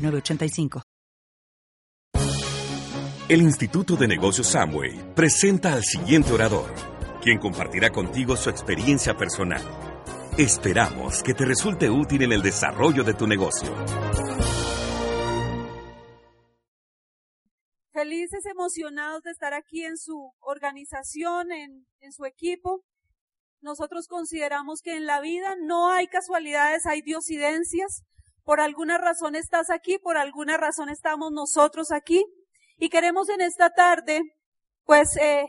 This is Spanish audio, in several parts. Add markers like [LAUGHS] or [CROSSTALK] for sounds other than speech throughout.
906985. El Instituto de Negocios Samway presenta al siguiente orador, quien compartirá contigo su experiencia personal. Esperamos que te resulte útil en el desarrollo de tu negocio. Felices, emocionados de estar aquí en su organización, en, en su equipo. Nosotros consideramos que en la vida no hay casualidades, hay diosidencias. Por alguna razón estás aquí, por alguna razón estamos nosotros aquí. Y queremos en esta tarde, pues, eh,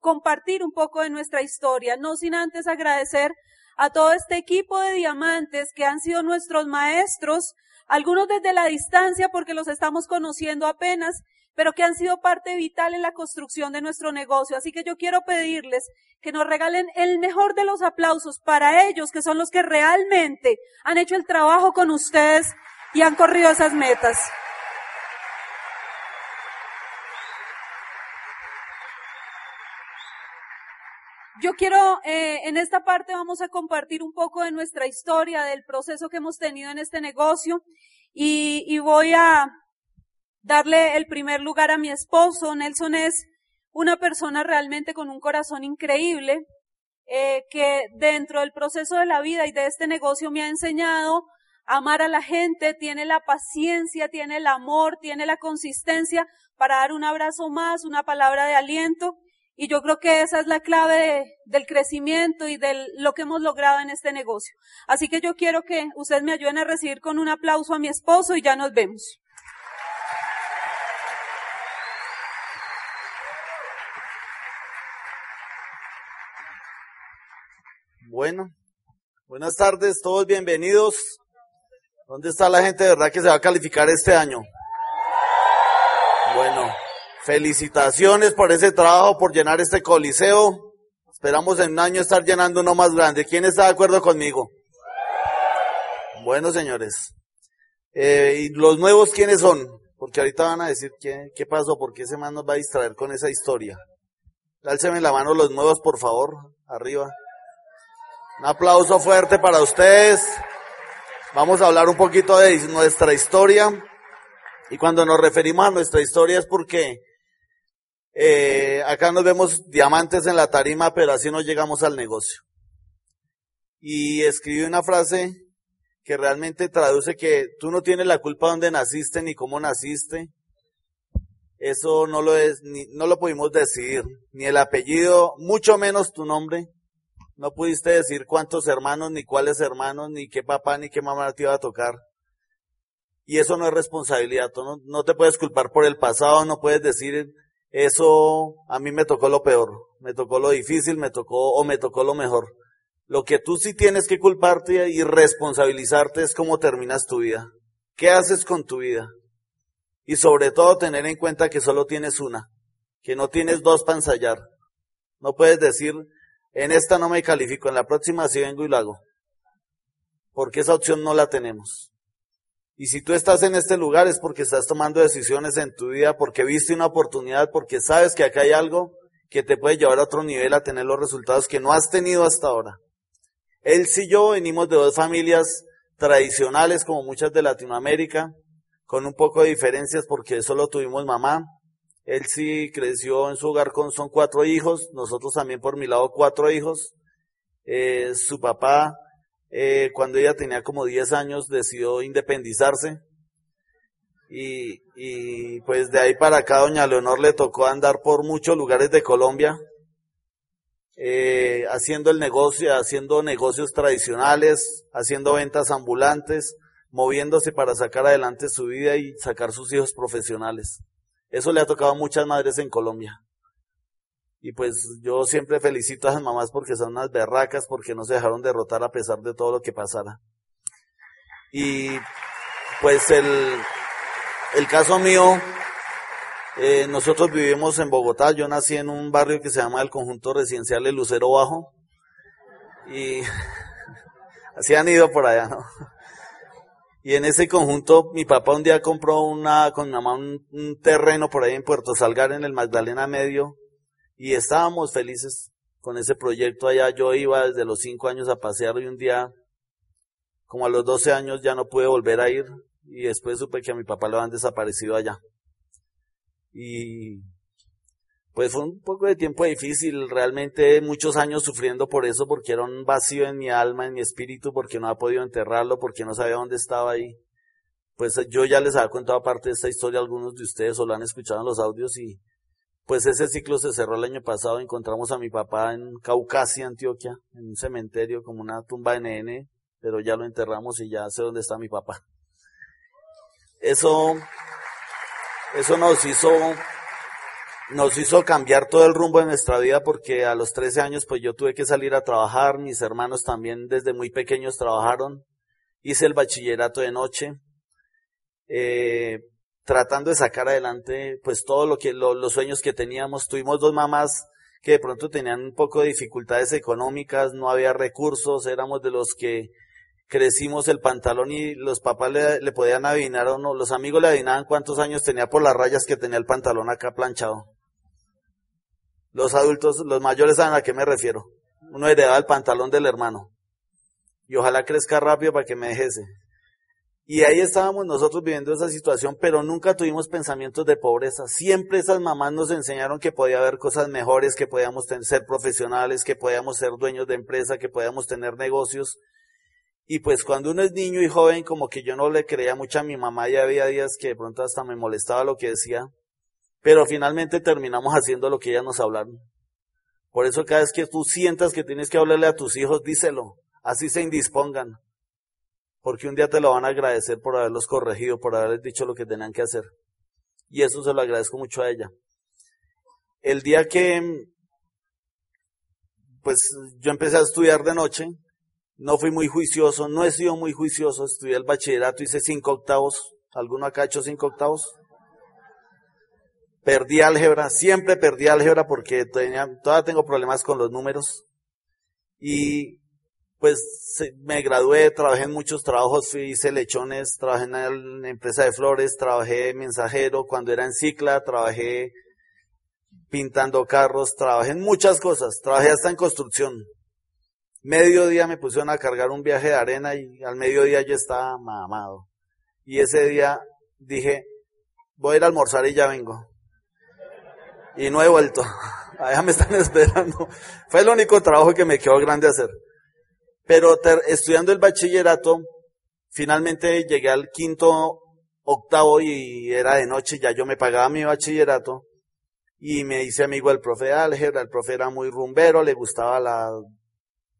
compartir un poco de nuestra historia, no sin antes agradecer a todo este equipo de diamantes que han sido nuestros maestros, algunos desde la distancia porque los estamos conociendo apenas, pero que han sido parte vital en la construcción de nuestro negocio. Así que yo quiero pedirles que nos regalen el mejor de los aplausos para ellos, que son los que realmente han hecho el trabajo con ustedes y han corrido esas metas. Yo quiero, eh, en esta parte vamos a compartir un poco de nuestra historia, del proceso que hemos tenido en este negocio y, y voy a, darle el primer lugar a mi esposo. Nelson es una persona realmente con un corazón increíble, eh, que dentro del proceso de la vida y de este negocio me ha enseñado a amar a la gente, tiene la paciencia, tiene el amor, tiene la consistencia para dar un abrazo más, una palabra de aliento. Y yo creo que esa es la clave del crecimiento y de lo que hemos logrado en este negocio. Así que yo quiero que ustedes me ayuden a recibir con un aplauso a mi esposo y ya nos vemos. Bueno, buenas tardes, todos bienvenidos. ¿Dónde está la gente de verdad que se va a calificar este año? Bueno, felicitaciones por ese trabajo, por llenar este coliseo. Esperamos en un año estar llenando uno más grande. ¿Quién está de acuerdo conmigo? Bueno, señores. Eh, ¿Y los nuevos quiénes son? Porque ahorita van a decir qué, qué pasó, por qué ese man nos va a distraer con esa historia. Dálseme la mano los nuevos, por favor, arriba. Un aplauso fuerte para ustedes. Vamos a hablar un poquito de nuestra historia. Y cuando nos referimos a nuestra historia es porque eh, acá nos vemos diamantes en la tarima, pero así no llegamos al negocio. Y escribí una frase que realmente traduce que tú no tienes la culpa donde naciste ni cómo naciste. Eso no lo es, ni, no lo pudimos decidir, ni el apellido, mucho menos tu nombre. No pudiste decir cuántos hermanos, ni cuáles hermanos, ni qué papá, ni qué mamá te iba a tocar. Y eso no es responsabilidad. No, no te puedes culpar por el pasado, no puedes decir, eso a mí me tocó lo peor, me tocó lo difícil, me tocó o me tocó lo mejor. Lo que tú sí tienes que culparte y responsabilizarte es cómo terminas tu vida. ¿Qué haces con tu vida? Y sobre todo tener en cuenta que solo tienes una, que no tienes dos para ensayar. No puedes decir, en esta no me califico, en la próxima sí vengo y lo hago. Porque esa opción no la tenemos. Y si tú estás en este lugar es porque estás tomando decisiones en tu vida, porque viste una oportunidad, porque sabes que acá hay algo que te puede llevar a otro nivel a tener los resultados que no has tenido hasta ahora. Él y yo venimos de dos familias tradicionales como muchas de Latinoamérica, con un poco de diferencias porque solo tuvimos mamá, él sí creció en su hogar con, son cuatro hijos, nosotros también por mi lado cuatro hijos. Eh, su papá, eh, cuando ella tenía como 10 años, decidió independizarse. Y, y pues de ahí para acá, doña Leonor le tocó andar por muchos lugares de Colombia, eh, haciendo el negocio, haciendo negocios tradicionales, haciendo ventas ambulantes, moviéndose para sacar adelante su vida y sacar sus hijos profesionales. Eso le ha tocado a muchas madres en Colombia. Y pues yo siempre felicito a las mamás porque son unas berracas, porque no se dejaron derrotar a pesar de todo lo que pasara. Y pues el, El caso mío, eh, nosotros vivimos en Bogotá, yo nací en un barrio que se llama el conjunto residencial El Lucero Bajo y [LAUGHS] así han ido por allá, ¿no? Y en ese conjunto, mi papá un día compró una, con mi mamá un, terreno por ahí en Puerto Salgar, en el Magdalena Medio, y estábamos felices con ese proyecto allá. Yo iba desde los cinco años a pasear y un día, como a los doce años, ya no pude volver a ir, y después supe que a mi papá lo habían desaparecido allá. Y pues fue un poco de tiempo difícil, realmente muchos años sufriendo por eso, porque era un vacío en mi alma, en mi espíritu, porque no había podido enterrarlo, porque no sabía dónde estaba ahí. Pues yo ya les había contado parte de esta historia algunos de ustedes o lo han escuchado en los audios y pues ese ciclo se cerró el año pasado. Encontramos a mi papá en Caucasia, Antioquia, en un cementerio como una tumba de nene, pero ya lo enterramos y ya sé dónde está mi papá. Eso, eso nos hizo nos hizo cambiar todo el rumbo de nuestra vida porque a los 13 años pues yo tuve que salir a trabajar, mis hermanos también desde muy pequeños trabajaron, hice el bachillerato de noche, eh, tratando de sacar adelante pues todo lo que, los sueños que teníamos, tuvimos dos mamás que de pronto tenían un poco de dificultades económicas, no había recursos, éramos de los que crecimos el pantalón y los papás le, le podían adivinar o no, los amigos le adivinaban cuántos años tenía por las rayas que tenía el pantalón acá planchado. Los adultos, los mayores saben a qué me refiero. Uno heredaba el pantalón del hermano. Y ojalá crezca rápido para que me dejese. Y ahí estábamos nosotros viviendo esa situación, pero nunca tuvimos pensamientos de pobreza. Siempre esas mamás nos enseñaron que podía haber cosas mejores, que podíamos ser profesionales, que podíamos ser dueños de empresa, que podíamos tener negocios. Y pues cuando uno es niño y joven, como que yo no le creía mucho a mi mamá, ya había días que de pronto hasta me molestaba lo que decía. Pero finalmente terminamos haciendo lo que ellas nos hablaron. Por eso cada vez que tú sientas que tienes que hablarle a tus hijos, díselo. Así se indispongan. Porque un día te lo van a agradecer por haberlos corregido, por haberles dicho lo que tenían que hacer. Y eso se lo agradezco mucho a ella. El día que, pues yo empecé a estudiar de noche, no fui muy juicioso, no he sido muy juicioso, estudié el bachillerato, hice cinco octavos. ¿Alguno acá ha hecho cinco octavos? Perdí álgebra, siempre perdí álgebra porque tenía, todavía tengo problemas con los números. Y pues me gradué, trabajé en muchos trabajos, hice lechones, trabajé en la empresa de flores, trabajé mensajero, cuando era en cicla, trabajé pintando carros, trabajé en muchas cosas, trabajé hasta en construcción. Mediodía me pusieron a cargar un viaje de arena y al mediodía yo estaba mamado. Y ese día dije, voy a ir a almorzar y ya vengo y no he vuelto. [LAUGHS] Allá me están [LAUGHS] esperando. Fue el único trabajo que me quedó grande hacer. Pero estudiando el bachillerato, finalmente llegué al quinto, octavo y era de noche, ya yo me pagaba mi bachillerato y me hice amigo del profe álgebra, el profe era muy rumbero, le gustaba la,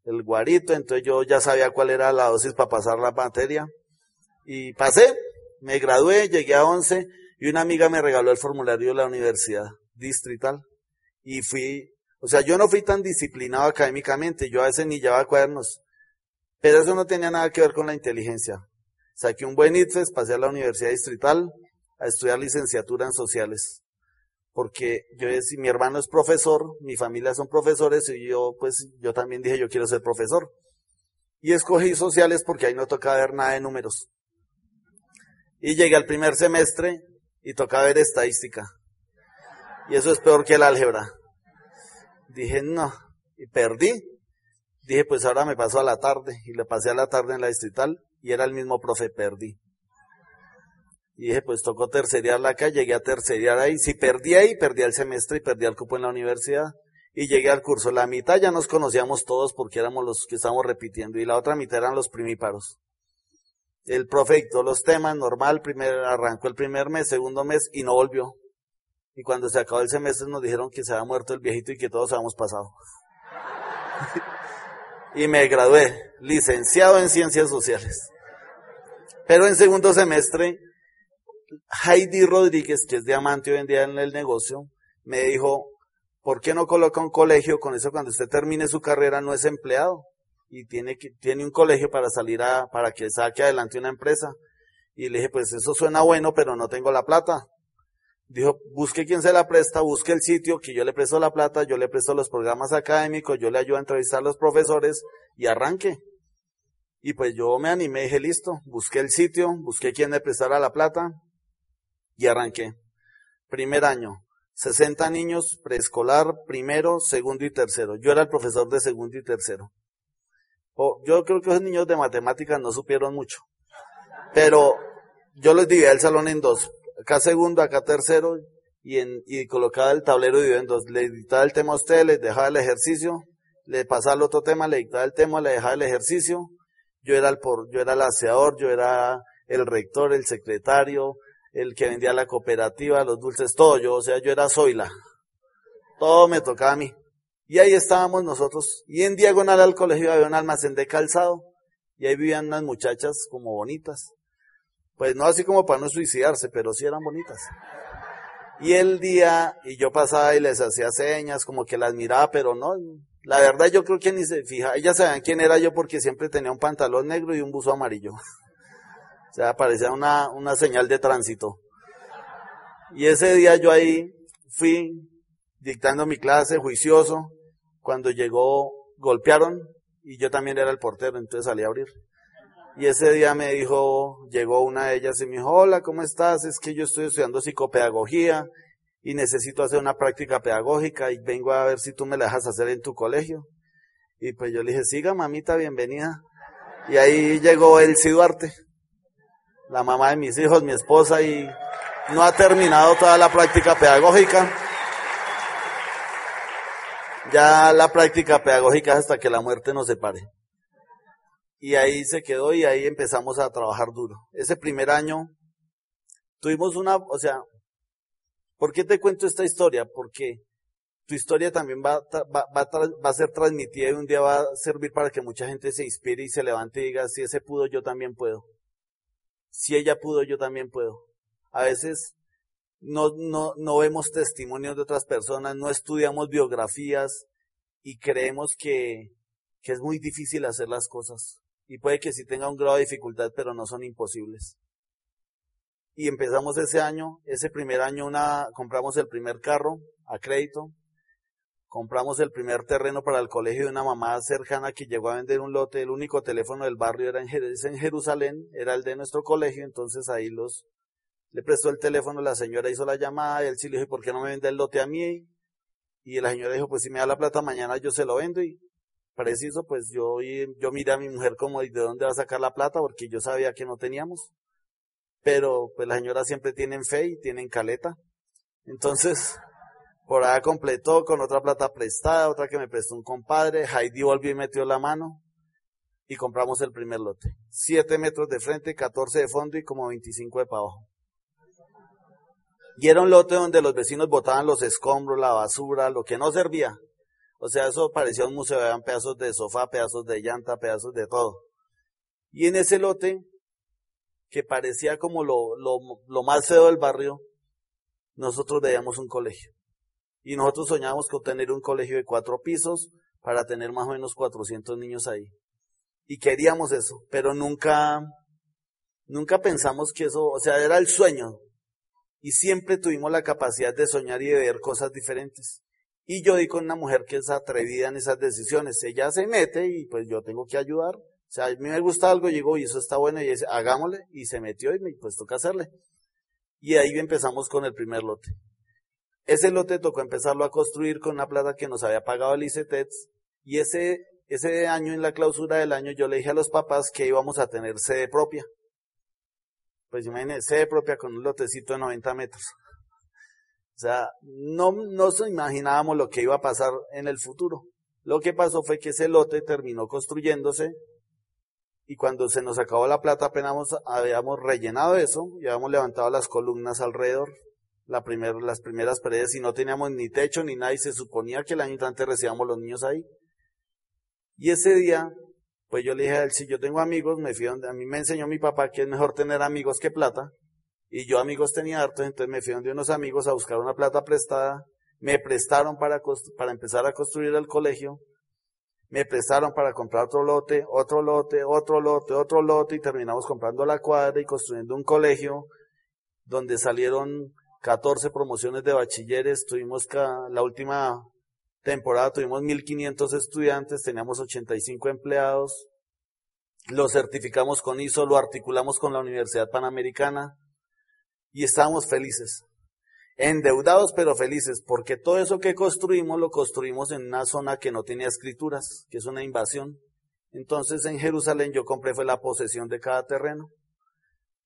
el guarito, entonces yo ya sabía cuál era la dosis para pasar la materia y pasé, me gradué, llegué a 11 y una amiga me regaló el formulario de la universidad distrital y fui, o sea, yo no fui tan disciplinado académicamente, yo a veces ni llevaba cuadernos, pero eso no tenía nada que ver con la inteligencia. Saqué un buen ITFES, pasé a la Universidad Distrital a estudiar licenciatura en sociales, porque yo mi hermano es profesor, mi familia son profesores y yo pues yo también dije yo quiero ser profesor. Y escogí sociales porque ahí no tocaba ver nada de números. Y llegué al primer semestre y tocaba ver estadística. Y eso es peor que el álgebra. Dije, no, y perdí. Dije, pues ahora me paso a la tarde. Y le pasé a la tarde en la distrital y era el mismo profe, perdí. Y dije, pues tocó terceriarla acá, llegué a terceriar ahí. Si perdí ahí, perdí el semestre y perdí el cupo en la universidad. Y llegué al curso. La mitad ya nos conocíamos todos porque éramos los que estábamos repitiendo y la otra mitad eran los primíparos. El profe dictó los temas, normal, primer, arrancó el primer mes, segundo mes y no volvió. Y cuando se acabó el semestre nos dijeron que se había muerto el viejito y que todos habíamos pasado. [LAUGHS] y me gradué, licenciado en ciencias sociales. Pero en segundo semestre, Heidi Rodríguez, que es diamante hoy en día en el negocio, me dijo, ¿por qué no coloca un colegio? Con eso cuando usted termine su carrera no es empleado y tiene, que, tiene un colegio para salir a, para que saque adelante una empresa. Y le dije, pues eso suena bueno, pero no tengo la plata. Dijo, busque quien se la presta, busque el sitio, que yo le presto la plata, yo le presto los programas académicos, yo le ayudo a entrevistar a los profesores y arranque. Y pues yo me animé dije, listo, busqué el sitio, busqué quien me prestara la plata y arranqué. Primer año, 60 niños, preescolar, primero, segundo y tercero. Yo era el profesor de segundo y tercero. yo creo que esos niños de matemáticas no supieron mucho. Pero yo les dividía el salón en dos acá segundo, acá tercero, y, en, y colocaba el tablero dividido en dos. Le dictaba el tema a usted, le dejaba el ejercicio, le pasaba el otro tema, le dictaba el tema, le dejaba el ejercicio. Yo era el por, yo era el aseador, yo era el rector, el secretario, el que vendía la cooperativa, los dulces, todo yo, o sea, yo era Zoila. Todo me tocaba a mí. Y ahí estábamos nosotros. Y en diagonal al colegio había un almacén de calzado. Y ahí vivían unas muchachas como bonitas. Pues no así como para no suicidarse, pero sí eran bonitas. Y el día, y yo pasaba y les hacía señas, como que las miraba, pero no, la verdad yo creo que ni se fija. Ellas sabían quién era yo porque siempre tenía un pantalón negro y un buzo amarillo. [LAUGHS] O sea, parecía una, una señal de tránsito. Y ese día yo ahí fui dictando mi clase, juicioso. Cuando llegó, golpearon y yo también era el portero, entonces salí a abrir. Y ese día me dijo, llegó una de ellas y me dijo, hola, ¿cómo estás? Es que yo estoy estudiando psicopedagogía y necesito hacer una práctica pedagógica y vengo a ver si tú me la dejas hacer en tu colegio. Y pues yo le dije, siga mamita, bienvenida. Y ahí llegó Elsie Duarte, la mamá de mis hijos, mi esposa, y no ha terminado toda la práctica pedagógica. Ya la práctica pedagógica hasta que la muerte nos separe y ahí se quedó y ahí empezamos a trabajar duro. Ese primer año tuvimos una, o sea, ¿por qué te cuento esta historia? Porque tu historia también va, va, va, va, a ser transmitida y un día va a servir para que mucha gente se inspire y se levante y diga, si ese pudo, yo también puedo. Si ella pudo, yo también puedo. A veces no, no, no vemos testimonios de otras personas, no estudiamos biografías y creemos que, que es muy difícil hacer las cosas y puede que sí tenga un grado de dificultad, pero no son imposibles. Y empezamos ese año, ese primer año una, compramos el primer carro a crédito, compramos el primer terreno para el colegio de una mamá cercana que llegó a vender un lote, el único teléfono del barrio era en, en Jerusalén, era el de nuestro colegio, entonces ahí los, le prestó el teléfono, la señora hizo la llamada, y él sí le dijo, ¿por qué no me vende el lote a mí? Y la señora dijo, pues si me da la plata mañana yo se lo vendo y preciso, pues yo, yo miré a mi mujer como de dónde va a sacar la plata, porque yo sabía que no teníamos. Pero pues la señora siempre tienen fe y tienen caleta. Entonces, [LAUGHS] por ahí completó con otra plata prestada, otra que me prestó un compadre, Heidi volvió y metió la mano y compramos el primer lote. Siete metros de frente, 14 de fondo y como 25 de para abajo. Y era un lote donde los vecinos botaban los escombros, la basura, lo que no servía. O sea, eso parecía un museo, eran pedazos de sofá, pedazos de llanta, pedazos de todo. Y en ese lote, que parecía como lo, lo, lo más feo del barrio, nosotros veíamos un colegio. Y nosotros soñábamos con tener un colegio de cuatro pisos para tener más o menos 400 niños ahí. Y queríamos eso, pero nunca, nunca pensamos que eso, o sea, era el sueño. Y siempre tuvimos la capacidad de soñar y de ver cosas diferentes. Y yo di con una mujer que es atrevida en esas decisiones. Ella se mete y pues yo tengo que ayudar. O sea, a mí me gusta algo, llegó y eso está bueno y dice, hagámosle. Y se metió y me pues toca hacerle. Y ahí empezamos con el primer lote. Ese lote tocó empezarlo a construir con una plata que nos había pagado el ICETEX. Y ese, ese año, en la clausura del año, yo le dije a los papás que íbamos a tener sede propia. Pues imagínense, sede propia con un lotecito de 90 metros. O sea, no nos imaginábamos lo que iba a pasar en el futuro. Lo que pasó fue que ese lote terminó construyéndose y cuando se nos acabó la plata apenas habíamos rellenado eso y habíamos levantado las columnas alrededor, la primer, las primeras paredes y no teníamos ni techo ni nada y se suponía que el año antes recibíamos los niños ahí. Y ese día, pues yo le dije a él, si yo tengo amigos, me donde, a mí me enseñó mi papá que es mejor tener amigos que plata. Y yo amigos tenía hartos, entonces me fui donde unos amigos a buscar una plata prestada. Me prestaron para, para empezar a construir el colegio. Me prestaron para comprar otro lote, otro lote, otro lote, otro lote y terminamos comprando la cuadra y construyendo un colegio donde salieron 14 promociones de bachilleres. Tuvimos la última temporada, tuvimos 1500 estudiantes, teníamos 85 empleados. Lo certificamos con ISO, lo articulamos con la Universidad Panamericana y estábamos felices endeudados pero felices, porque todo eso que construimos lo construimos en una zona que no tenía escrituras, que es una invasión. Entonces en Jerusalén yo compré fue la posesión de cada terreno.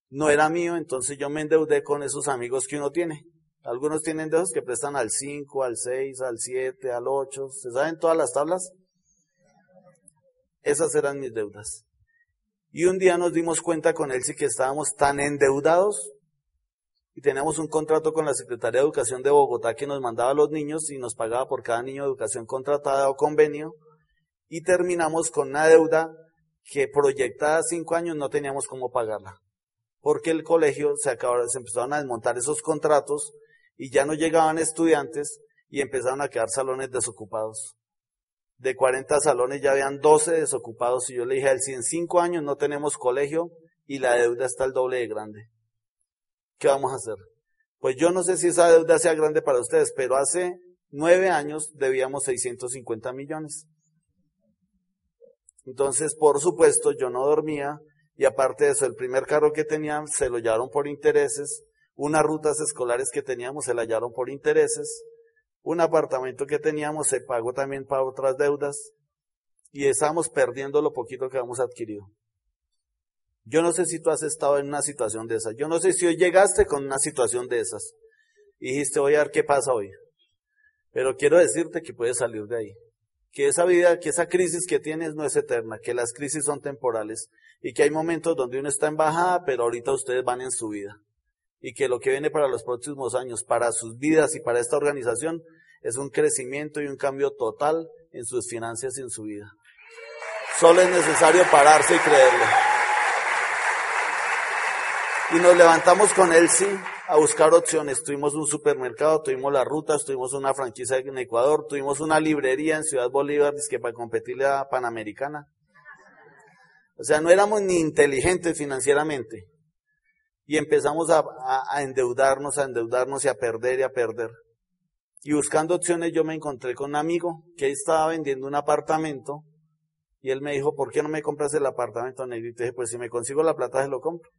No era mío, entonces yo me endeudé con esos amigos que uno tiene. Algunos tienen deudas que prestan al 5, al 6, al 7, al 8. ¿Se saben todas las tablas? Esas eran mis deudas. Y un día nos dimos cuenta con él sí que estábamos tan endeudados y teníamos un contrato con la Secretaría de Educación de Bogotá que nos mandaba a los niños y nos pagaba por cada niño de educación contratada o convenio y terminamos con una deuda que proyectada cinco años no teníamos cómo pagarla porque el colegio se, acabó, se empezaron a desmontar esos contratos y ya no llegaban estudiantes y empezaron a quedar salones desocupados. De 40 salones ya habían 12 desocupados y yo le dije a él, si en cinco años no tenemos colegio y la deuda está el doble de grande. ¿Qué vamos a hacer? Pues yo no sé si esa deuda sea grande para ustedes, pero hace nueve años debíamos 650 millones. Entonces, por supuesto, yo no dormía y aparte de eso, el primer carro que tenía se lo llevaron por intereses, unas rutas escolares que teníamos se la hallaron por intereses, un apartamento que teníamos se pagó también para otras deudas y estábamos perdiendo lo poquito que habíamos adquirido. Yo no sé si tú has estado en una situación de esas. Yo no sé si hoy llegaste con una situación de esas. Y dijiste, voy a ver qué pasa hoy. Pero quiero decirte que puedes salir de ahí. Que esa vida, que esa crisis que tienes no es eterna, que las crisis son temporales y que hay momentos donde uno está en bajada, pero ahorita ustedes van en su vida. Y que lo que viene para los próximos años, para sus vidas y para esta organización, es un crecimiento y un cambio total en sus finanzas y en su vida. Solo es necesario pararse y creerlo. Y nos levantamos con él, sí, a buscar opciones. Tuvimos un supermercado, tuvimos las rutas, tuvimos una franquicia en Ecuador, tuvimos una librería en Ciudad Bolívar, que para competirle a Panamericana. O sea, no éramos ni inteligentes financieramente. Y empezamos a, a endeudarnos, a endeudarnos y a perder y a perder. Y buscando opciones yo me encontré con un amigo que estaba vendiendo un apartamento y él me dijo, ¿por qué no me compras el apartamento negrito? Y dije, pues si me consigo la plata se lo compro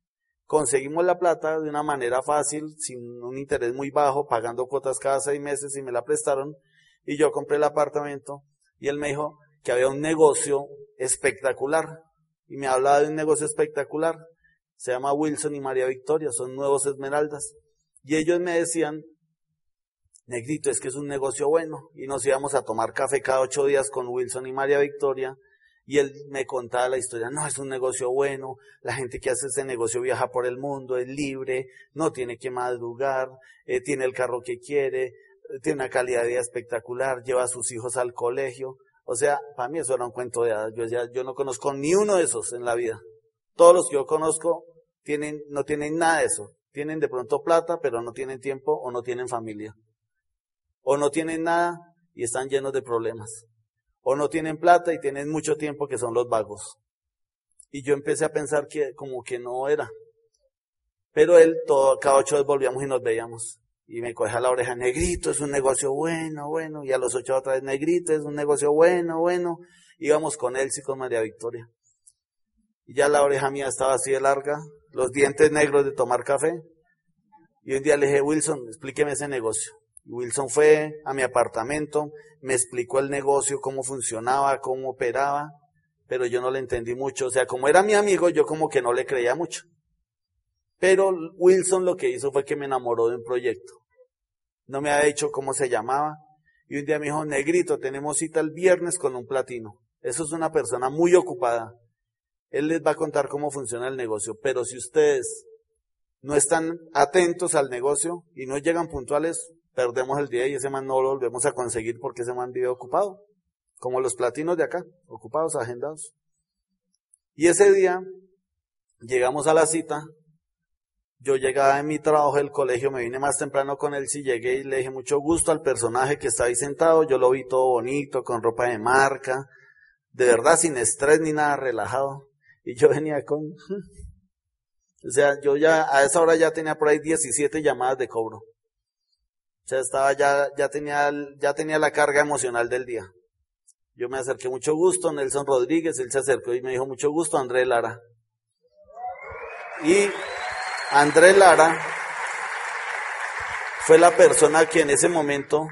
conseguimos la plata de una manera fácil, sin un interés muy bajo, pagando cuotas cada seis meses y me la prestaron. Y yo compré el apartamento y él me dijo que había un negocio espectacular. Y me hablaba de un negocio espectacular. Se llama Wilson y María Victoria, son nuevos esmeraldas. Y ellos me decían, Negrito, es que es un negocio bueno. Y nos íbamos a tomar café cada ocho días con Wilson y María Victoria y él me contaba la historia, no, es un negocio bueno, la gente que hace ese negocio viaja por el mundo, es libre, no tiene que madrugar, eh, tiene el carro que quiere, eh, tiene una calidad de vida espectacular, lleva a sus hijos al colegio. O sea, para mí eso era un cuento de hadas. Yo, no conozco ni uno de esos en la vida. Todos los que yo conozco tienen, no tienen nada de eso. Tienen de pronto plata, pero no tienen tiempo o no tienen familia. O no tienen nada y están llenos de problemas o no tienen plata y tienen mucho tiempo que son los vagos. Y yo empecé a pensar que como que no era. Pero él, todo, cada ocho días volvíamos y nos veíamos. Y me cogía la oreja, negrito, es un negocio bueno, bueno. Y a los ocho otra vez, negrito, es un negocio bueno, bueno. Íbamos con él, sí, con María Victoria. Y ya la oreja mía estaba así de larga, los dientes negros de tomar café. Y un día le dije, Wilson, explíqueme ese negocio. Wilson fue a mi apartamento, me explicó el negocio, cómo funcionaba, cómo operaba, pero yo no le entendí mucho. O sea, como era mi amigo, yo como que no le creía mucho. Pero Wilson lo que hizo fue que me enamoró de un proyecto. No me había dicho cómo se llamaba. Y un día me dijo, negrito, tenemos cita el viernes con un platino. Eso es una persona muy ocupada. Él les va a contar cómo funciona el negocio. Pero si ustedes no están atentos al negocio y no llegan puntuales, perdemos el día y ese man no lo volvemos a conseguir porque ese man vive ocupado. Como los platinos de acá, ocupados, agendados. Y ese día llegamos a la cita. Yo llegaba en mi trabajo del colegio, me vine más temprano con él, si llegué y le dije mucho gusto al personaje que está ahí sentado. Yo lo vi todo bonito, con ropa de marca, de verdad sin estrés ni nada, relajado. Y yo [LAUGHS] venía con, o sea, yo ya, a esa hora ya tenía por ahí 17 llamadas de cobro. Sea, estaba ya, ya tenía, ya tenía la carga emocional del día. Yo me acerqué mucho gusto, Nelson Rodríguez, él se acercó y me dijo mucho gusto, André Lara. Y André Lara fue la persona que en ese momento,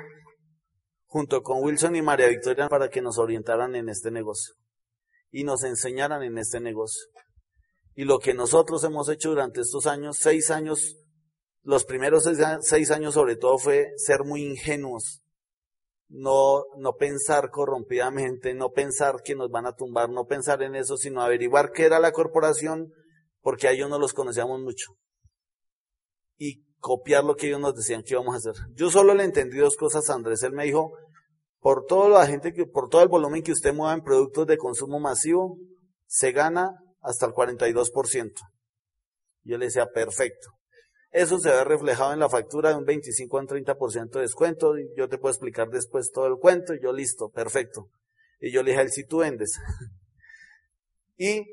junto con Wilson y María Victoria, para que nos orientaran en este negocio y nos enseñaran en este negocio. Y lo que nosotros hemos hecho durante estos años, seis años, los primeros seis, años sobre todo fue ser muy ingenuos, no, no pensar corrompidamente, no pensar que nos van a tumbar, no pensar en eso, sino averiguar qué era la corporación, porque a ellos no los conocíamos mucho. Y copiar lo que ellos nos decían que íbamos a hacer. Yo solo le entendí dos cosas a Andrés. Él me dijo, por toda la gente que, por todo el volumen que usted mueva en productos de consumo masivo, se gana hasta el 42%. Yo le decía, perfecto. Eso se ve reflejado en la factura de un 25 a un 30% de descuento. Yo te puedo explicar después todo el cuento. Y yo, listo, perfecto. Y yo le dije a él, si tú vendes. [LAUGHS] y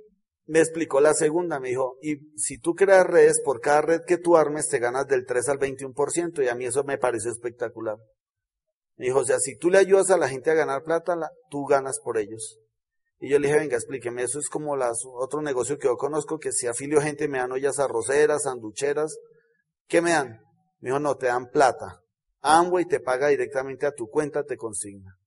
me explicó la segunda. Me dijo, y si tú creas redes, por cada red que tú armes, te ganas del 3 al 21%. Y a mí eso me pareció espectacular. Me dijo, o sea, si tú le ayudas a la gente a ganar plata, tú ganas por ellos. Y yo le dije, venga, explíqueme, eso es como las, otro negocio que yo conozco, que si afilio gente me dan ollas arroceras, sanducheras, ¿qué me dan? Me dijo, no, te dan plata. Amway te paga directamente a tu cuenta, te consigna.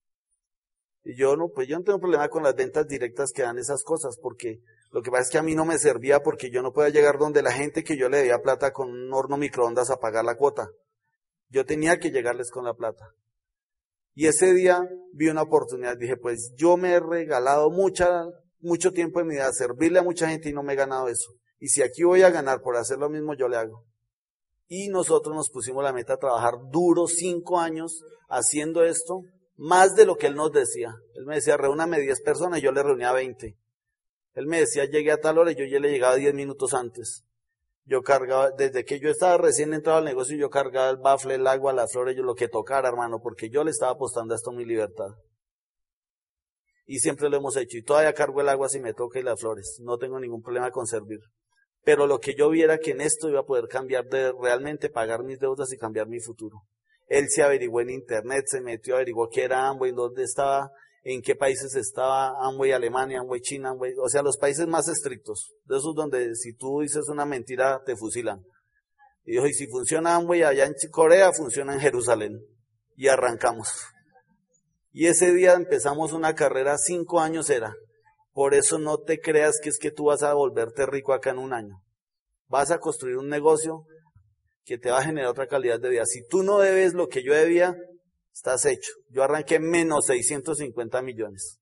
Y yo no, pues yo no tengo problema con las ventas directas que dan esas cosas, porque lo que pasa es que a mí no me servía porque yo no podía llegar donde la gente que yo le debía plata con un horno microondas a pagar la cuota. Yo tenía que llegarles con la plata. Y ese día vi una oportunidad, dije, pues yo me he regalado mucha, mucho tiempo en mi vida a servirle a mucha gente y no me he ganado eso. Y si aquí voy a ganar por hacer lo mismo, yo le hago. Y nosotros nos pusimos la meta a trabajar duro cinco años haciendo esto, más de lo que él nos decía. Él me decía, reúname 10 personas yo le reunía 20. Él me decía, llegué a tal hora y yo ya le llegaba 10 minutos antes. Yo cargaba, desde que yo estaba recién entrado al negocio, yo cargaba el bafle, el agua, las flores, yo lo que tocara, hermano, porque yo le estaba apostando a esto mi libertad. Y siempre lo hemos hecho. Y todavía cargo el agua si me toca y las flores. No tengo ningún problema con servir. Pero lo que yo viera que en esto iba a poder cambiar de realmente pagar mis deudas y cambiar mi futuro. Él se averiguó en internet, se metió, averiguó qué era Amway, dónde estaba, en qué países estaba Amway Alemania, Amway China, Amway, o sea, los países más estrictos, de esos donde si tú dices una mentira te fusilan. Y dijo, y si funciona Amway allá en Corea, funciona en Jerusalén. Y arrancamos. Y ese día empezamos una carrera, cinco años era. Por eso no te creas que es que tú vas a volverte rico acá en un año. Vas a construir un negocio que te va a generar otra calidad de vida. Si tú no debes lo que yo debía, estás hecho. Yo arranqué menos 650 millones.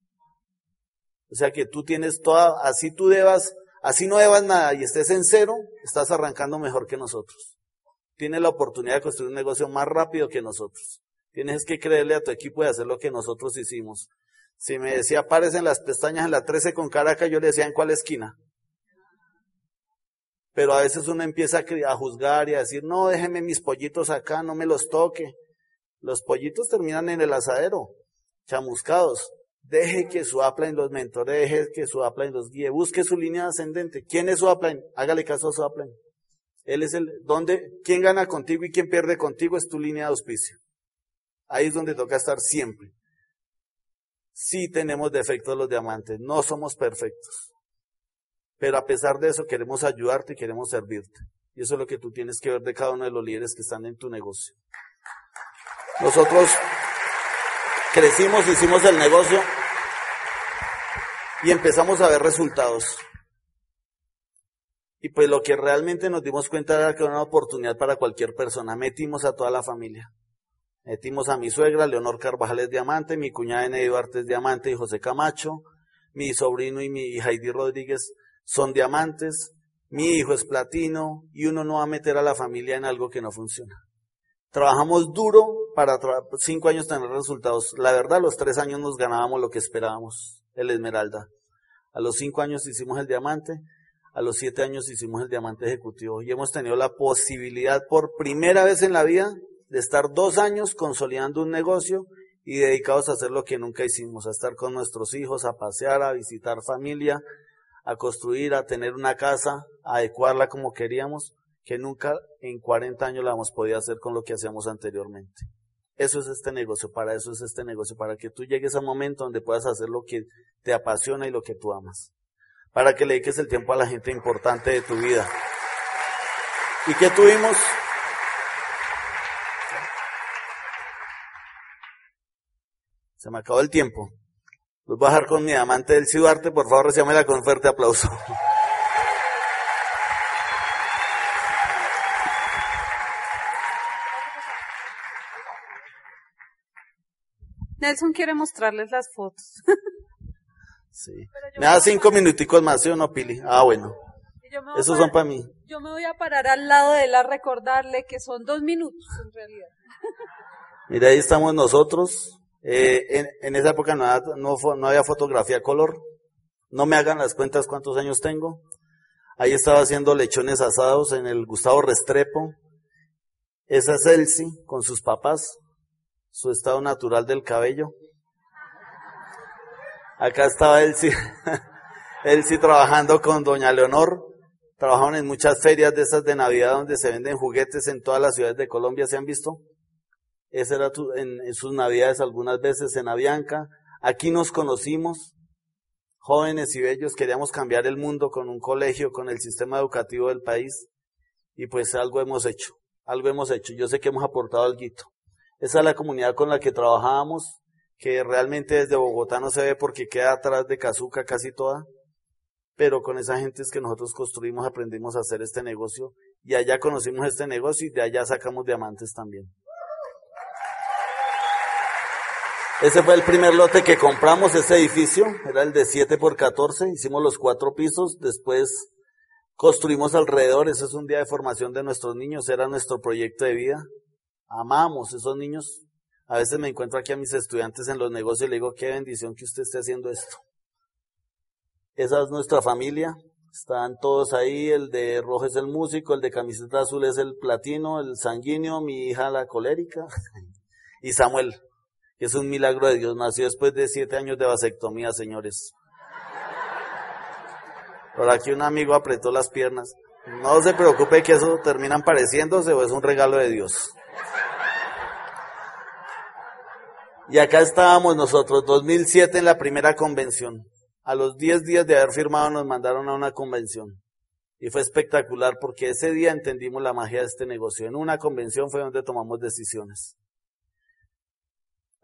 O sea que tú tienes toda, así tú debas, así no debas nada y estés en cero, estás arrancando mejor que nosotros. Tienes la oportunidad de construir un negocio más rápido que nosotros. Tienes que creerle a tu equipo y hacer lo que nosotros hicimos. Si me decía, en las pestañas en la 13 con Caracas, yo le decía, ¿en cuál esquina? Pero a veces uno empieza a juzgar y a decir, no, déjeme mis pollitos acá, no me los toque. Los pollitos terminan en el asadero, chamuscados. Deje que su upline los mentore, deje que su upline los guíe, busque su línea ascendente. ¿Quién es su upline? Hágale caso a su upline. Él es el, donde, quién gana contigo y quién pierde contigo es tu línea de auspicio. Ahí es donde toca estar siempre. Sí tenemos defectos los diamantes, no somos perfectos. Pero a pesar de eso queremos ayudarte y queremos servirte. Y eso es lo que tú tienes que ver de cada uno de los líderes que están en tu negocio. Nosotros crecimos, hicimos el negocio y empezamos a ver resultados. Y pues lo que realmente nos dimos cuenta era que era una oportunidad para cualquier persona. Metimos a toda la familia. Metimos a mi suegra, Leonor Carvajal es diamante, mi cuñada Enedio Duarte es diamante y José Camacho, mi sobrino y mi Heidi Rodríguez son diamantes, mi hijo es platino y uno no va a meter a la familia en algo que no funciona. Trabajamos duro para cinco años tener resultados. La verdad, los tres años nos ganábamos lo que esperábamos, el esmeralda. A los cinco años hicimos el diamante, a los siete años hicimos el diamante ejecutivo y hemos tenido la posibilidad por primera vez en la vida de estar dos años consolidando un negocio y dedicados a hacer lo que nunca hicimos, a estar con nuestros hijos, a pasear, a visitar familia, a construir, a tener una casa, a adecuarla como queríamos, que nunca en 40 años la hemos podido hacer con lo que hacíamos anteriormente. Eso es este negocio, para eso es este negocio, para que tú llegues a un momento donde puedas hacer lo que te apasiona y lo que tú amas. Para que le dediques el tiempo a la gente importante de tu vida. ¿Y qué tuvimos? Se me acabó el tiempo. Los voy a dejar con mi amante del Ciudarte. Por favor, recíbamela con un fuerte aplauso. Nelson quiere mostrarles las fotos. [LAUGHS] sí. Me da cinco minuticos más, ¿sí o no, Pili? Ah, bueno. Esos son para mí. Yo me voy a parar al lado de él a recordarle que son dos minutos en realidad. [LAUGHS] Mira, ahí estamos nosotros. Eh, en, esa época no, no, había fotografía color. No me hagan las cuentas cuántos años tengo. Ahí estaba haciendo lechones asados en el Gustavo Restrepo. Esa es Elsie con sus papás, su estado natural del cabello. Acá estaba Elsie, [LAUGHS] Elsie trabajando con doña Leonor. Trabajaron en muchas ferias de esas de Navidad donde se venden juguetes en todas las ciudades de Colombia, ¿se han visto? Esa era en, sus navidades algunas veces en Avianca. Aquí nos conocimos, jóvenes y bellos, queríamos cambiar el mundo con un colegio, con el sistema educativo del país. Y pues algo hemos hecho, algo hemos hecho. Yo sé que hemos aportado algo. Esa es la comunidad con la que trabajábamos, que realmente desde Bogotá no se ve porque queda atrás de Cazuca casi toda. Pero con esa gente es que nosotros construimos, aprendimos a hacer este negocio y allá conocimos este negocio y de allá sacamos diamantes también. Ese fue el primer lote que compramos, ese edificio, era el de 7 por 14, hicimos los cuatro pisos, después construimos alrededor, ese es un día de formación de nuestros niños, era nuestro proyecto de vida. Amamos esos niños. A veces me encuentro aquí a mis estudiantes en los negocios y le digo, qué bendición que usted esté haciendo esto. Esa es nuestra familia, están todos ahí, el de rojo es el músico, el de camiseta azul es el platino, el sanguíneo, mi hija la colérica [LAUGHS] y Samuel que es un milagro de Dios. Nació después de siete años de vasectomía, señores. Por aquí un amigo apretó las piernas. No se preocupe que eso terminan pareciéndose o es un regalo de Dios. Y acá estábamos nosotros, 2007 en la primera convención. A los 10 días de haber firmado nos mandaron a una convención. Y fue espectacular porque ese día entendimos la magia de este negocio. En una convención fue donde tomamos decisiones.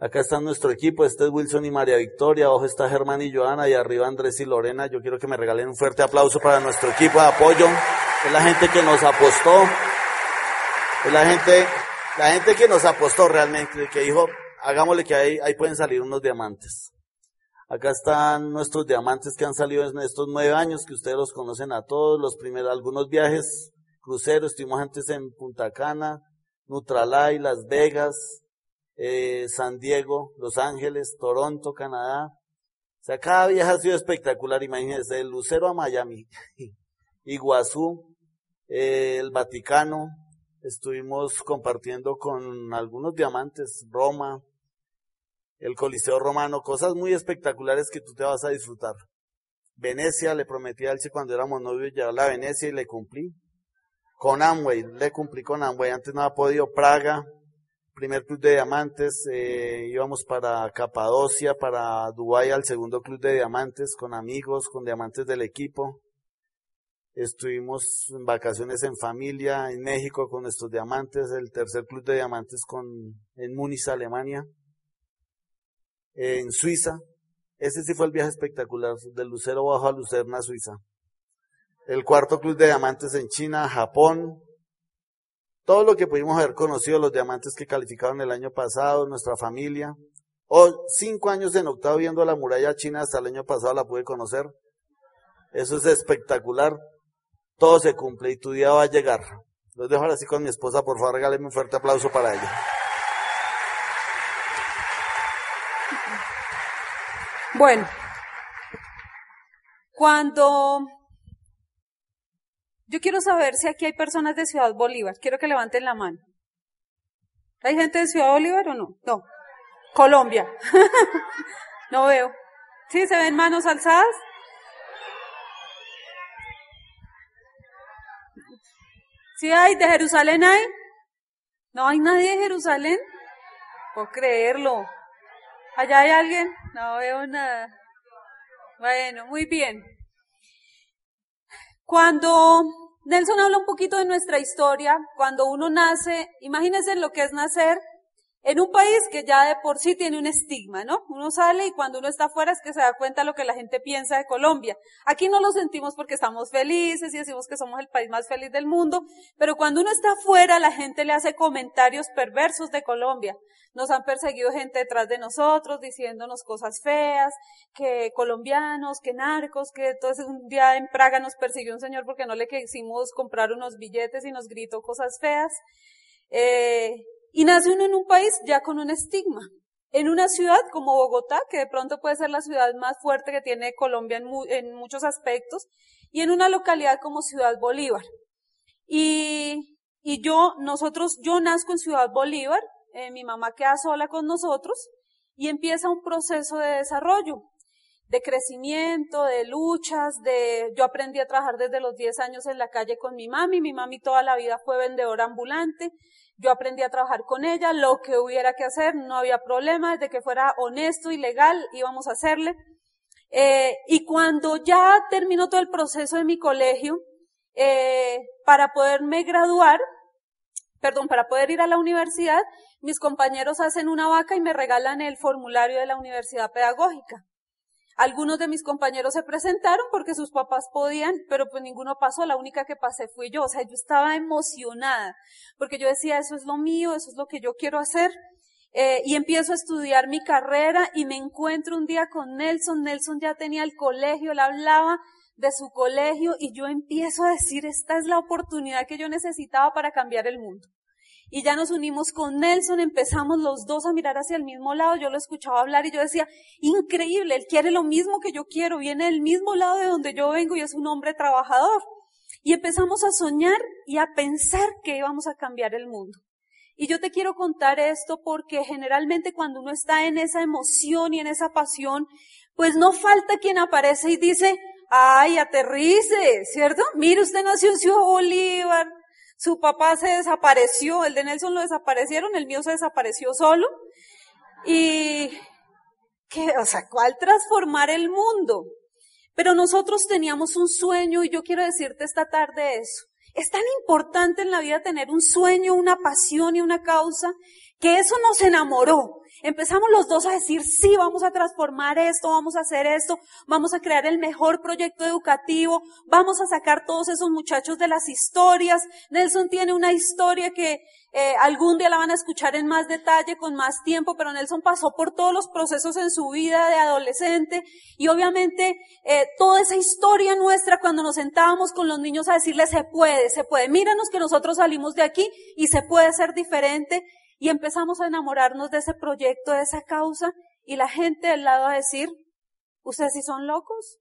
Acá está nuestro equipo, este es Wilson y María Victoria, abajo está Germán y Joana y arriba Andrés y Lorena. Yo quiero que me regalen un fuerte aplauso para nuestro equipo de apoyo. Es la gente que nos apostó, es la gente, la gente que nos apostó realmente, que dijo, hagámosle que ahí, ahí pueden salir unos diamantes. Acá están nuestros diamantes que han salido en estos nueve años, que ustedes los conocen a todos, los primeros, algunos viajes, cruceros, estuvimos antes en Punta Cana, Nutralay, Las Vegas, eh, San Diego, Los Ángeles, Toronto, Canadá. O sea, cada viaje ha sido espectacular, imagínense, el Lucero a Miami, [LAUGHS] Iguazú, eh, el Vaticano, estuvimos compartiendo con algunos diamantes, Roma, el Coliseo Romano, cosas muy espectaculares que tú te vas a disfrutar. Venecia, le prometí a Elche cuando éramos novios llevar a Venecia y le cumplí. Con Amway, le cumplí con Amway, antes no había podido Praga, primer club de diamantes, eh, íbamos para Capadocia, para Dubái al segundo club de diamantes, con amigos, con diamantes del equipo. Estuvimos en vacaciones en familia, en México con nuestros diamantes, el tercer club de diamantes con, en Múnich, Alemania. En Suiza, ese sí fue el viaje espectacular, del Lucero bajo a Lucerna, Suiza. El cuarto club de diamantes en China, Japón, todo lo que pudimos haber conocido, los diamantes que calificaron el año pasado, nuestra familia. O cinco años en octavo viendo la muralla china, hasta el año pasado la pude conocer. Eso es espectacular. Todo se cumple y tu día va a llegar. Los dejo ahora así con mi esposa, por favor, regáleme un fuerte aplauso para ella. Bueno, cuando yo quiero saber si aquí hay personas de Ciudad Bolívar. Quiero que levanten la mano. ¿Hay gente de Ciudad Bolívar o no? No. Colombia. [LAUGHS] no veo. ¿Sí se ven manos alzadas? ¿Sí hay? ¿De Jerusalén hay? ¿No hay nadie de Jerusalén? Puedo creerlo. ¿Allá hay alguien? No veo nada. Bueno, muy bien. Cuando Nelson habla un poquito de nuestra historia, cuando uno nace, imagínense lo que es nacer en un país que ya de por sí tiene un estigma, ¿no? Uno sale y cuando uno está afuera es que se da cuenta lo que la gente piensa de Colombia. Aquí no lo sentimos porque estamos felices y decimos que somos el país más feliz del mundo, pero cuando uno está afuera la gente le hace comentarios perversos de Colombia. Nos han perseguido gente detrás de nosotros diciéndonos cosas feas, que colombianos, que narcos, que entonces un día en Praga nos persiguió un señor porque no le quisimos comprar unos billetes y nos gritó cosas feas. Eh, y nace uno en un país ya con un estigma. En una ciudad como Bogotá, que de pronto puede ser la ciudad más fuerte que tiene Colombia en, muchos aspectos, y en una localidad como Ciudad Bolívar. Y, y yo, nosotros, yo nazco en Ciudad Bolívar, eh, mi mamá queda sola con nosotros, y empieza un proceso de desarrollo, de crecimiento, de luchas, de, yo aprendí a trabajar desde los 10 años en la calle con mi mami, mi mami toda la vida fue vendedora ambulante, yo aprendí a trabajar con ella, lo que hubiera que hacer, no había problema, desde que fuera honesto y legal, íbamos a hacerle. Eh, y cuando ya terminó todo el proceso de mi colegio, eh, para poderme graduar, perdón, para poder ir a la universidad, mis compañeros hacen una vaca y me regalan el formulario de la universidad pedagógica. Algunos de mis compañeros se presentaron porque sus papás podían, pero pues ninguno pasó, la única que pasé fui yo. O sea, yo estaba emocionada porque yo decía, eso es lo mío, eso es lo que yo quiero hacer. Eh, y empiezo a estudiar mi carrera y me encuentro un día con Nelson. Nelson ya tenía el colegio, él hablaba de su colegio y yo empiezo a decir, esta es la oportunidad que yo necesitaba para cambiar el mundo y ya nos unimos con Nelson, empezamos los dos a mirar hacia el mismo lado, yo lo escuchaba hablar y yo decía, increíble, él quiere lo mismo que yo quiero, viene del mismo lado de donde yo vengo y es un hombre trabajador. Y empezamos a soñar y a pensar que íbamos a cambiar el mundo. Y yo te quiero contar esto porque generalmente cuando uno está en esa emoción y en esa pasión, pues no falta quien aparece y dice, ay, aterrice, ¿cierto? Mire, usted nació en Ciudad Bolívar, su papá se desapareció, el de Nelson lo desaparecieron, el mío se desapareció solo. Y, ¿qué? O sea, ¿cuál transformar el mundo? Pero nosotros teníamos un sueño y yo quiero decirte esta tarde eso. Es tan importante en la vida tener un sueño, una pasión y una causa que eso nos enamoró. Empezamos los dos a decir, sí, vamos a transformar esto, vamos a hacer esto, vamos a crear el mejor proyecto educativo, vamos a sacar todos esos muchachos de las historias. Nelson tiene una historia que eh, algún día la van a escuchar en más detalle, con más tiempo, pero Nelson pasó por todos los procesos en su vida de adolescente y obviamente eh, toda esa historia nuestra cuando nos sentábamos con los niños a decirles se puede, se puede, míranos que nosotros salimos de aquí y se puede ser diferente y empezamos a enamorarnos de ese proyecto, de esa causa, y la gente del lado a decir, ¿ustedes sí son locos?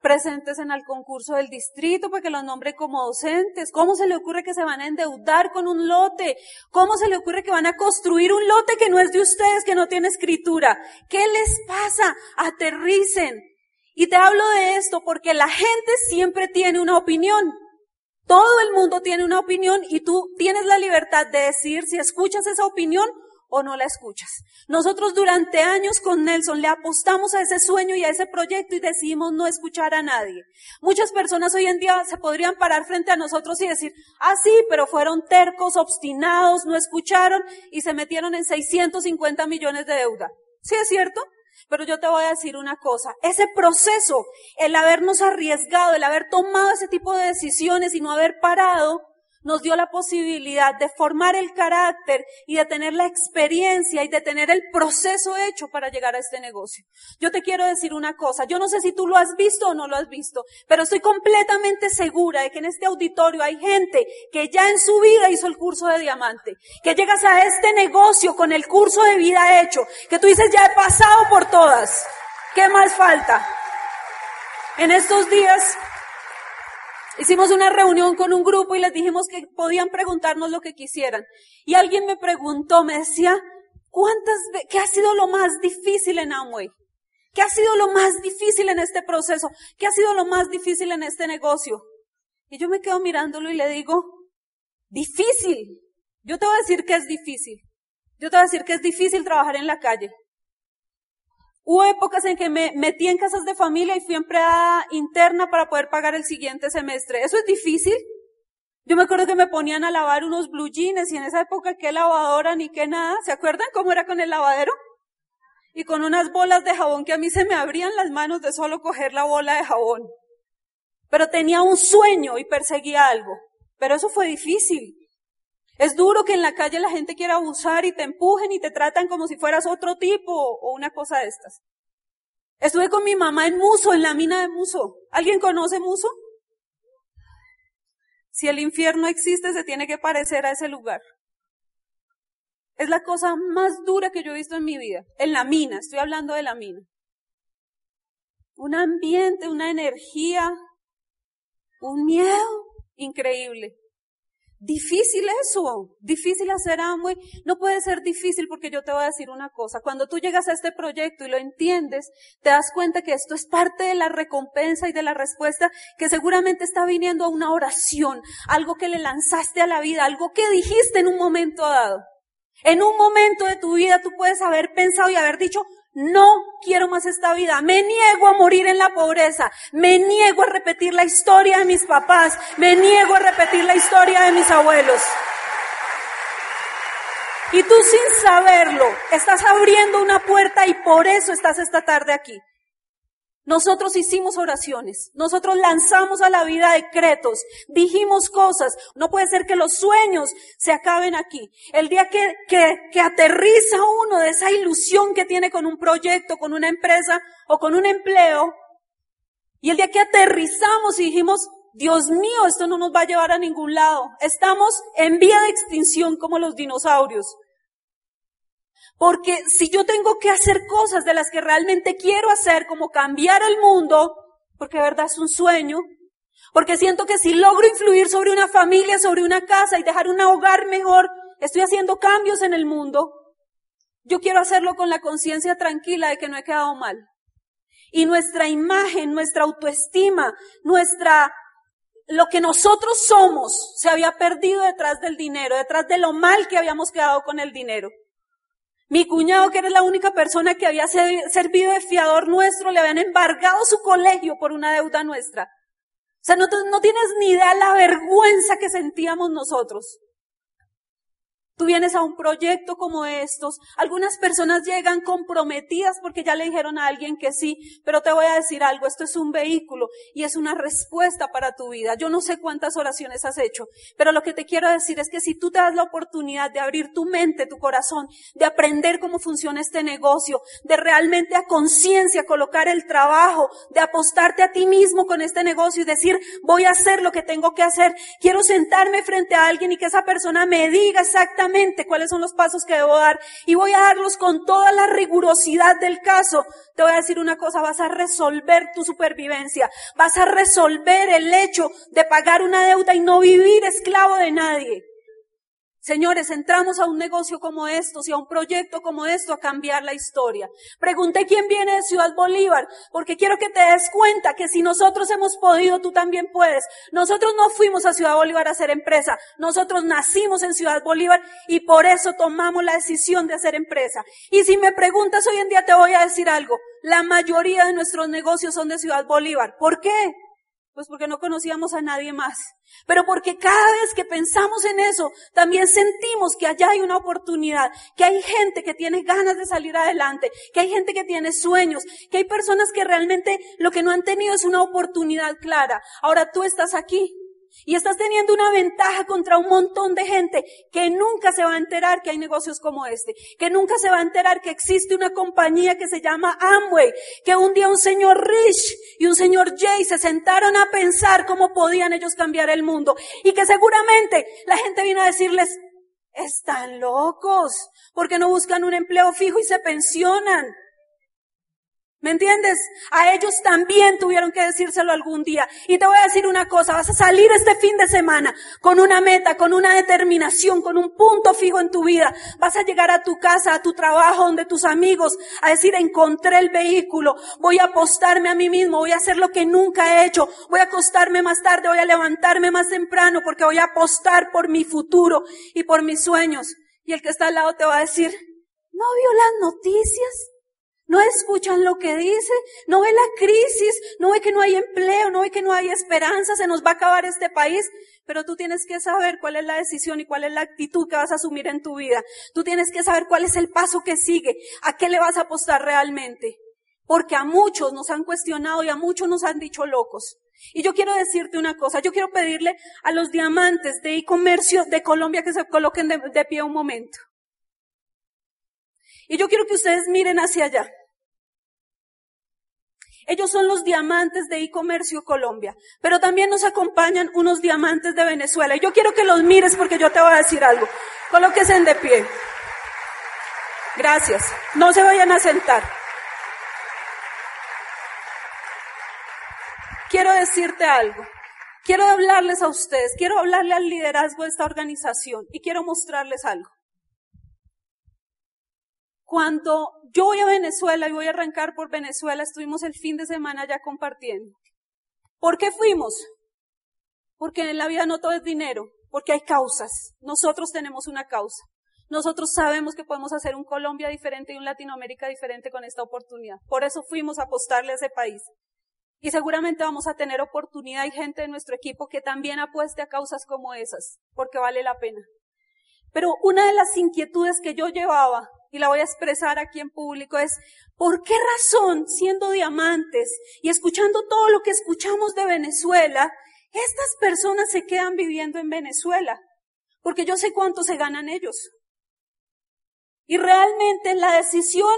Presentes en el concurso del distrito para que los nombre como docentes. ¿Cómo se le ocurre que se van a endeudar con un lote? ¿Cómo se le ocurre que van a construir un lote que no es de ustedes, que no tiene escritura? ¿Qué les pasa? Aterricen. Y te hablo de esto porque la gente siempre tiene una opinión. Todo el mundo tiene una opinión y tú tienes la libertad de decir si escuchas esa opinión o no la escuchas. Nosotros durante años con Nelson le apostamos a ese sueño y a ese proyecto y decidimos no escuchar a nadie. Muchas personas hoy en día se podrían parar frente a nosotros y decir, ah sí, pero fueron tercos, obstinados, no escucharon y se metieron en 650 millones de deuda. ¿Sí es cierto? Pero yo te voy a decir una cosa, ese proceso, el habernos arriesgado, el haber tomado ese tipo de decisiones y no haber parado, nos dio la posibilidad de formar el carácter y de tener la experiencia y de tener el proceso hecho para llegar a este negocio. Yo te quiero decir una cosa, yo no sé si tú lo has visto o no lo has visto, pero estoy completamente segura de que en este auditorio hay gente que ya en su vida hizo el curso de diamante, que llegas a este negocio con el curso de vida hecho, que tú dices ya he pasado por todas. ¿Qué más falta? En estos días Hicimos una reunión con un grupo y les dijimos que podían preguntarnos lo que quisieran. Y alguien me preguntó, me decía, ¿Cuántas, qué ha sido lo más difícil en Amway? ¿Qué ha sido lo más difícil en este proceso? ¿Qué ha sido lo más difícil en este negocio? Y yo me quedo mirándolo y le digo, difícil. Yo te voy a decir que es difícil. Yo te voy a decir que es difícil trabajar en la calle. Hubo épocas en que me metí en casas de familia y fui empleada interna para poder pagar el siguiente semestre. ¿Eso es difícil? Yo me acuerdo que me ponían a lavar unos blue jeans y en esa época qué lavadora ni qué nada. ¿Se acuerdan cómo era con el lavadero? Y con unas bolas de jabón que a mí se me abrían las manos de solo coger la bola de jabón. Pero tenía un sueño y perseguía algo. Pero eso fue difícil. Es duro que en la calle la gente quiera abusar y te empujen y te tratan como si fueras otro tipo o una cosa de estas. Estuve con mi mamá en Muso, en la mina de Muso. ¿Alguien conoce Muso? Si el infierno existe, se tiene que parecer a ese lugar. Es la cosa más dura que yo he visto en mi vida. En la mina, estoy hablando de la mina. Un ambiente, una energía, un miedo increíble. Difícil eso, difícil hacer Amway. No puede ser difícil porque yo te voy a decir una cosa. Cuando tú llegas a este proyecto y lo entiendes, te das cuenta que esto es parte de la recompensa y de la respuesta que seguramente está viniendo a una oración, algo que le lanzaste a la vida, algo que dijiste en un momento dado. En un momento de tu vida tú puedes haber pensado y haber dicho, no quiero más esta vida. Me niego a morir en la pobreza. Me niego a repetir la historia de mis papás. Me niego a repetir la historia de mis abuelos. Y tú sin saberlo, estás abriendo una puerta y por eso estás esta tarde aquí. Nosotros hicimos oraciones, nosotros lanzamos a la vida decretos, dijimos cosas. No puede ser que los sueños se acaben aquí. El día que, que, que aterriza uno de esa ilusión que tiene con un proyecto, con una empresa o con un empleo, y el día que aterrizamos y dijimos, Dios mío, esto no nos va a llevar a ningún lado. Estamos en vía de extinción como los dinosaurios. Porque si yo tengo que hacer cosas de las que realmente quiero hacer, como cambiar el mundo, porque de verdad es un sueño, porque siento que si logro influir sobre una familia, sobre una casa y dejar un hogar mejor, estoy haciendo cambios en el mundo. Yo quiero hacerlo con la conciencia tranquila de que no he quedado mal. Y nuestra imagen, nuestra autoestima, nuestra, lo que nosotros somos se había perdido detrás del dinero, detrás de lo mal que habíamos quedado con el dinero. Mi cuñado, que era la única persona que había servido de fiador nuestro, le habían embargado su colegio por una deuda nuestra. O sea, no, no tienes ni idea la vergüenza que sentíamos nosotros. Tú vienes a un proyecto como estos, algunas personas llegan comprometidas porque ya le dijeron a alguien que sí, pero te voy a decir algo, esto es un vehículo y es una respuesta para tu vida. Yo no sé cuántas oraciones has hecho, pero lo que te quiero decir es que si tú te das la oportunidad de abrir tu mente, tu corazón, de aprender cómo funciona este negocio, de realmente a conciencia colocar el trabajo, de apostarte a ti mismo con este negocio y decir, voy a hacer lo que tengo que hacer, quiero sentarme frente a alguien y que esa persona me diga exactamente cuáles son los pasos que debo dar y voy a darlos con toda la rigurosidad del caso. Te voy a decir una cosa, vas a resolver tu supervivencia, vas a resolver el hecho de pagar una deuda y no vivir esclavo de nadie. Señores, entramos a un negocio como estos y a un proyecto como esto a cambiar la historia. Pregunté quién viene de Ciudad Bolívar, porque quiero que te des cuenta que si nosotros hemos podido, tú también puedes. Nosotros no fuimos a Ciudad Bolívar a hacer empresa, nosotros nacimos en Ciudad Bolívar y por eso tomamos la decisión de hacer empresa. Y si me preguntas hoy en día te voy a decir algo, la mayoría de nuestros negocios son de Ciudad Bolívar. ¿Por qué? Pues porque no conocíamos a nadie más. Pero porque cada vez que pensamos en eso, también sentimos que allá hay una oportunidad, que hay gente que tiene ganas de salir adelante, que hay gente que tiene sueños, que hay personas que realmente lo que no han tenido es una oportunidad clara. Ahora tú estás aquí y estás teniendo una ventaja contra un montón de gente que nunca se va a enterar que hay negocios como este, que nunca se va a enterar que existe una compañía que se llama Amway, que un día un señor Rich y un señor Jay se sentaron a pensar cómo podían ellos cambiar el mundo y que seguramente la gente vino a decirles, están locos, porque no buscan un empleo fijo y se pensionan. ¿Me entiendes? A ellos también tuvieron que decírselo algún día. Y te voy a decir una cosa, vas a salir este fin de semana con una meta, con una determinación, con un punto fijo en tu vida. Vas a llegar a tu casa, a tu trabajo, donde tus amigos, a decir, encontré el vehículo, voy a apostarme a mí mismo, voy a hacer lo que nunca he hecho, voy a acostarme más tarde, voy a levantarme más temprano porque voy a apostar por mi futuro y por mis sueños. Y el que está al lado te va a decir, ¿no vio las noticias? No escuchan lo que dice, no ve la crisis, no ve que no hay empleo, no ve que no hay esperanza, se nos va a acabar este país, pero tú tienes que saber cuál es la decisión y cuál es la actitud que vas a asumir en tu vida. Tú tienes que saber cuál es el paso que sigue, a qué le vas a apostar realmente. Porque a muchos nos han cuestionado y a muchos nos han dicho locos. Y yo quiero decirte una cosa, yo quiero pedirle a los diamantes de e-comercio de Colombia que se coloquen de, de pie un momento. Y yo quiero que ustedes miren hacia allá. Ellos son los diamantes de e-comercio Colombia, pero también nos acompañan unos diamantes de Venezuela. Y yo quiero que los mires porque yo te voy a decir algo. Colóquense de pie. Gracias. No se vayan a sentar. Quiero decirte algo. Quiero hablarles a ustedes, quiero hablarle al liderazgo de esta organización y quiero mostrarles algo. Cuando yo voy a Venezuela y voy a arrancar por Venezuela, estuvimos el fin de semana ya compartiendo. ¿Por qué fuimos? Porque en la vida no todo es dinero, porque hay causas. Nosotros tenemos una causa. Nosotros sabemos que podemos hacer un Colombia diferente y un Latinoamérica diferente con esta oportunidad. Por eso fuimos a apostarle a ese país. Y seguramente vamos a tener oportunidad y gente de nuestro equipo que también apueste a causas como esas, porque vale la pena. Pero una de las inquietudes que yo llevaba y la voy a expresar aquí en público, es ¿por qué razón, siendo diamantes y escuchando todo lo que escuchamos de Venezuela, estas personas se quedan viviendo en Venezuela? Porque yo sé cuánto se ganan ellos. Y realmente la decisión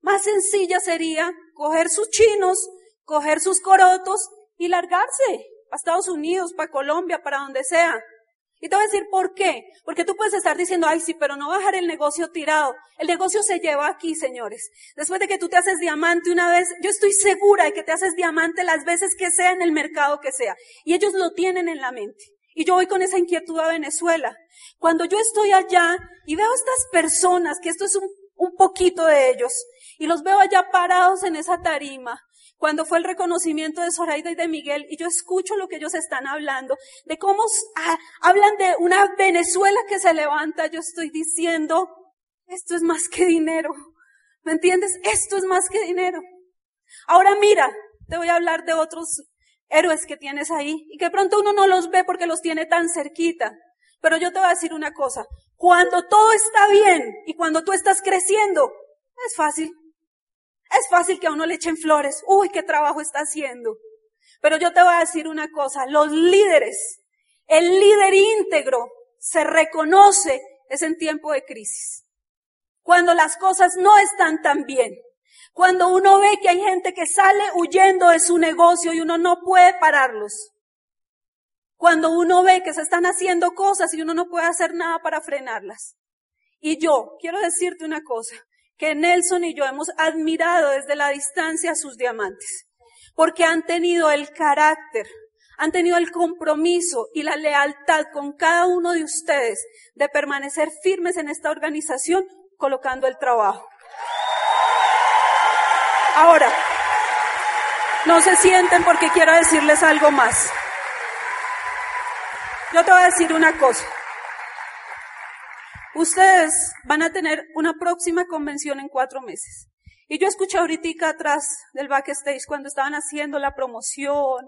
más sencilla sería coger sus chinos, coger sus corotos y largarse a Estados Unidos, para Colombia, para donde sea. Y te voy a decir por qué. Porque tú puedes estar diciendo, ay, sí, pero no bajar el negocio tirado. El negocio se lleva aquí, señores. Después de que tú te haces diamante una vez, yo estoy segura de que te haces diamante las veces que sea en el mercado que sea. Y ellos lo tienen en la mente. Y yo voy con esa inquietud a Venezuela. Cuando yo estoy allá y veo a estas personas, que esto es un, un poquito de ellos, y los veo allá parados en esa tarima, cuando fue el reconocimiento de Zoraida y de Miguel, y yo escucho lo que ellos están hablando, de cómo ah, hablan de una Venezuela que se levanta, yo estoy diciendo, esto es más que dinero. ¿Me entiendes? Esto es más que dinero. Ahora mira, te voy a hablar de otros héroes que tienes ahí y que pronto uno no los ve porque los tiene tan cerquita. Pero yo te voy a decir una cosa, cuando todo está bien y cuando tú estás creciendo, es fácil. Es fácil que a uno le echen flores. Uy, qué trabajo está haciendo. Pero yo te voy a decir una cosa. Los líderes, el líder íntegro se reconoce es en tiempo de crisis. Cuando las cosas no están tan bien. Cuando uno ve que hay gente que sale huyendo de su negocio y uno no puede pararlos. Cuando uno ve que se están haciendo cosas y uno no puede hacer nada para frenarlas. Y yo quiero decirte una cosa que Nelson y yo hemos admirado desde la distancia a sus diamantes, porque han tenido el carácter, han tenido el compromiso y la lealtad con cada uno de ustedes de permanecer firmes en esta organización colocando el trabajo. Ahora, no se sienten porque quiero decirles algo más. Yo te voy a decir una cosa. Ustedes van a tener una próxima convención en cuatro meses. Y yo escuché ahorita atrás del backstage cuando estaban haciendo la promoción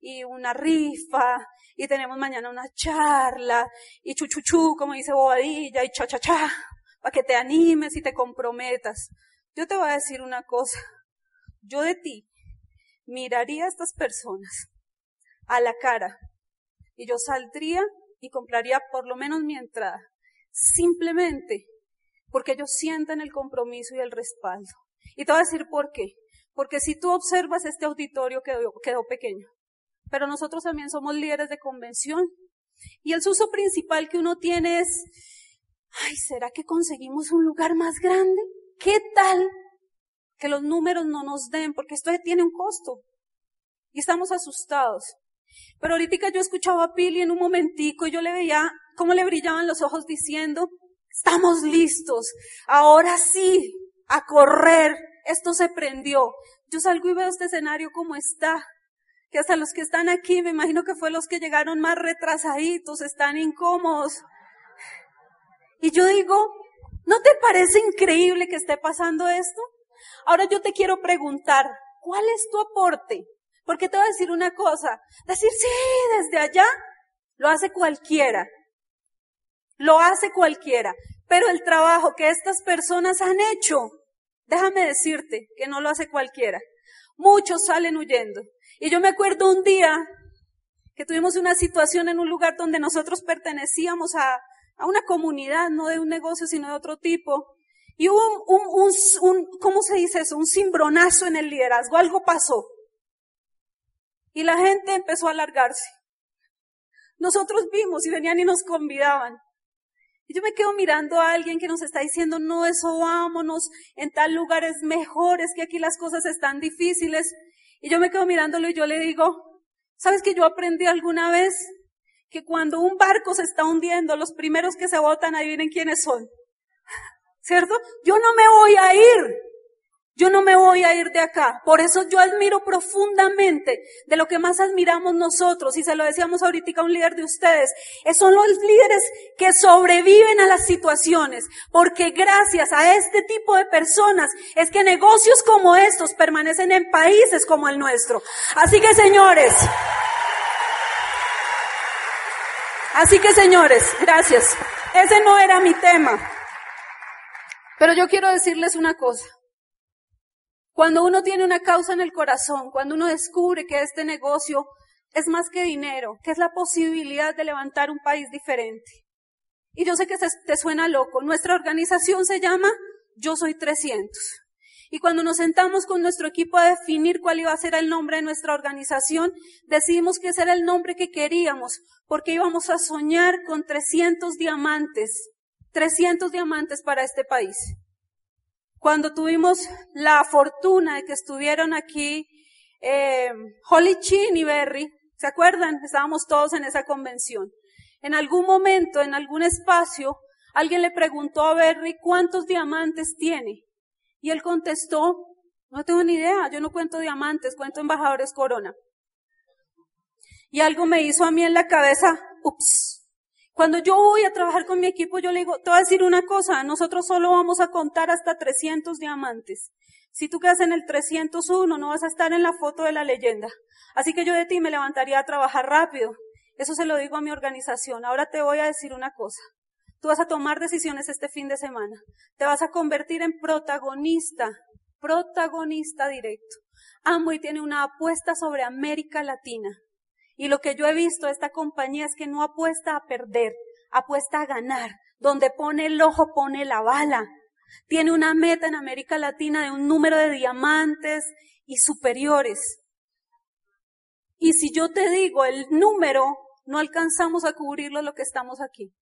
y una rifa y tenemos mañana una charla y chuchuchu, como dice Bobadilla y cha cha cha, para que te animes y te comprometas. Yo te voy a decir una cosa. Yo de ti miraría a estas personas a la cara y yo saldría y compraría por lo menos mi entrada simplemente porque ellos sienten el compromiso y el respaldo. Y te voy a decir por qué. Porque si tú observas este auditorio quedó, quedó pequeño, pero nosotros también somos líderes de convención. Y el uso principal que uno tiene es, ay, ¿será que conseguimos un lugar más grande? ¿Qué tal que los números no nos den, porque esto tiene un costo. Y estamos asustados. Pero ahorita yo escuchaba a Pili en un momentico y yo le veía cómo le brillaban los ojos diciendo, estamos listos, ahora sí, a correr, esto se prendió. Yo salgo y veo este escenario como está, que hasta los que están aquí, me imagino que fue los que llegaron más retrasaditos, están incómodos. Y yo digo, ¿no te parece increíble que esté pasando esto? Ahora yo te quiero preguntar, ¿cuál es tu aporte? Porque te voy a decir una cosa, decir sí desde allá, lo hace cualquiera. Lo hace cualquiera. Pero el trabajo que estas personas han hecho, déjame decirte que no lo hace cualquiera. Muchos salen huyendo. Y yo me acuerdo un día que tuvimos una situación en un lugar donde nosotros pertenecíamos a, una comunidad, no de un negocio, sino de otro tipo. Y hubo un, un, un, ¿cómo se dice eso? Un cimbronazo en el liderazgo, algo pasó. Y la gente empezó a alargarse. Nosotros vimos y venían y nos convidaban. Y yo me quedo mirando a alguien que nos está diciendo, no, eso vámonos, en tal lugar es mejor, es que aquí las cosas están difíciles. Y yo me quedo mirándolo y yo le digo, ¿sabes que yo aprendí alguna vez? Que cuando un barco se está hundiendo, los primeros que se botan, adivinen quiénes son. [LAUGHS] ¿Cierto? Yo no me voy a ir. Yo no me voy a ir de acá. Por eso yo admiro profundamente de lo que más admiramos nosotros, y se lo decíamos ahorita a un líder de ustedes, son los líderes que sobreviven a las situaciones, porque gracias a este tipo de personas es que negocios como estos permanecen en países como el nuestro. Así que señores, así que señores, gracias. Ese no era mi tema. Pero yo quiero decirles una cosa. Cuando uno tiene una causa en el corazón, cuando uno descubre que este negocio es más que dinero, que es la posibilidad de levantar un país diferente. Y yo sé que te suena loco. Nuestra organización se llama Yo Soy 300. Y cuando nos sentamos con nuestro equipo a definir cuál iba a ser el nombre de nuestra organización, decidimos que ese era el nombre que queríamos, porque íbamos a soñar con 300 diamantes, 300 diamantes para este país. Cuando tuvimos la fortuna de que estuvieron aquí eh, Holly Chin y Berry, ¿se acuerdan? Estábamos todos en esa convención. En algún momento, en algún espacio, alguien le preguntó a Berry cuántos diamantes tiene. Y él contestó, no tengo ni idea, yo no cuento diamantes, cuento embajadores corona. Y algo me hizo a mí en la cabeza, ups, cuando yo voy a trabajar con mi equipo, yo le digo, te voy a decir una cosa, nosotros solo vamos a contar hasta 300 diamantes. Si tú quedas en el 301, no vas a estar en la foto de la leyenda. Así que yo de ti me levantaría a trabajar rápido. Eso se lo digo a mi organización. Ahora te voy a decir una cosa. Tú vas a tomar decisiones este fin de semana. Te vas a convertir en protagonista, protagonista directo. Amway tiene una apuesta sobre América Latina. Y lo que yo he visto de esta compañía es que no apuesta a perder, apuesta a ganar. Donde pone el ojo, pone la bala. Tiene una meta en América Latina de un número de diamantes y superiores. Y si yo te digo el número, no alcanzamos a cubrirlo lo que estamos aquí.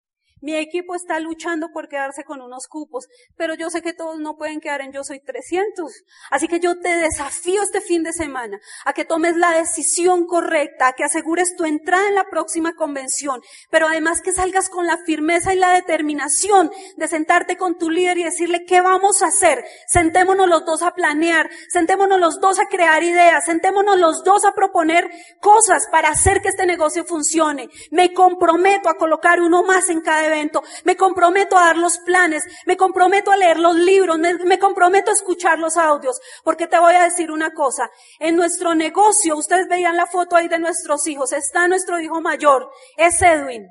Mi equipo está luchando por quedarse con unos cupos, pero yo sé que todos no pueden quedar en Yo Soy 300. Así que yo te desafío este fin de semana a que tomes la decisión correcta, a que asegures tu entrada en la próxima convención, pero además que salgas con la firmeza y la determinación de sentarte con tu líder y decirle qué vamos a hacer. Sentémonos los dos a planear, sentémonos los dos a crear ideas, sentémonos los dos a proponer cosas para hacer que este negocio funcione. Me comprometo a colocar uno más en cada me comprometo a dar los planes, me comprometo a leer los libros, me, comprometo a escuchar los audios, porque te voy a decir una cosa, en nuestro negocio, ustedes veían la foto ahí de nuestros hijos, está nuestro hijo mayor, es Edwin.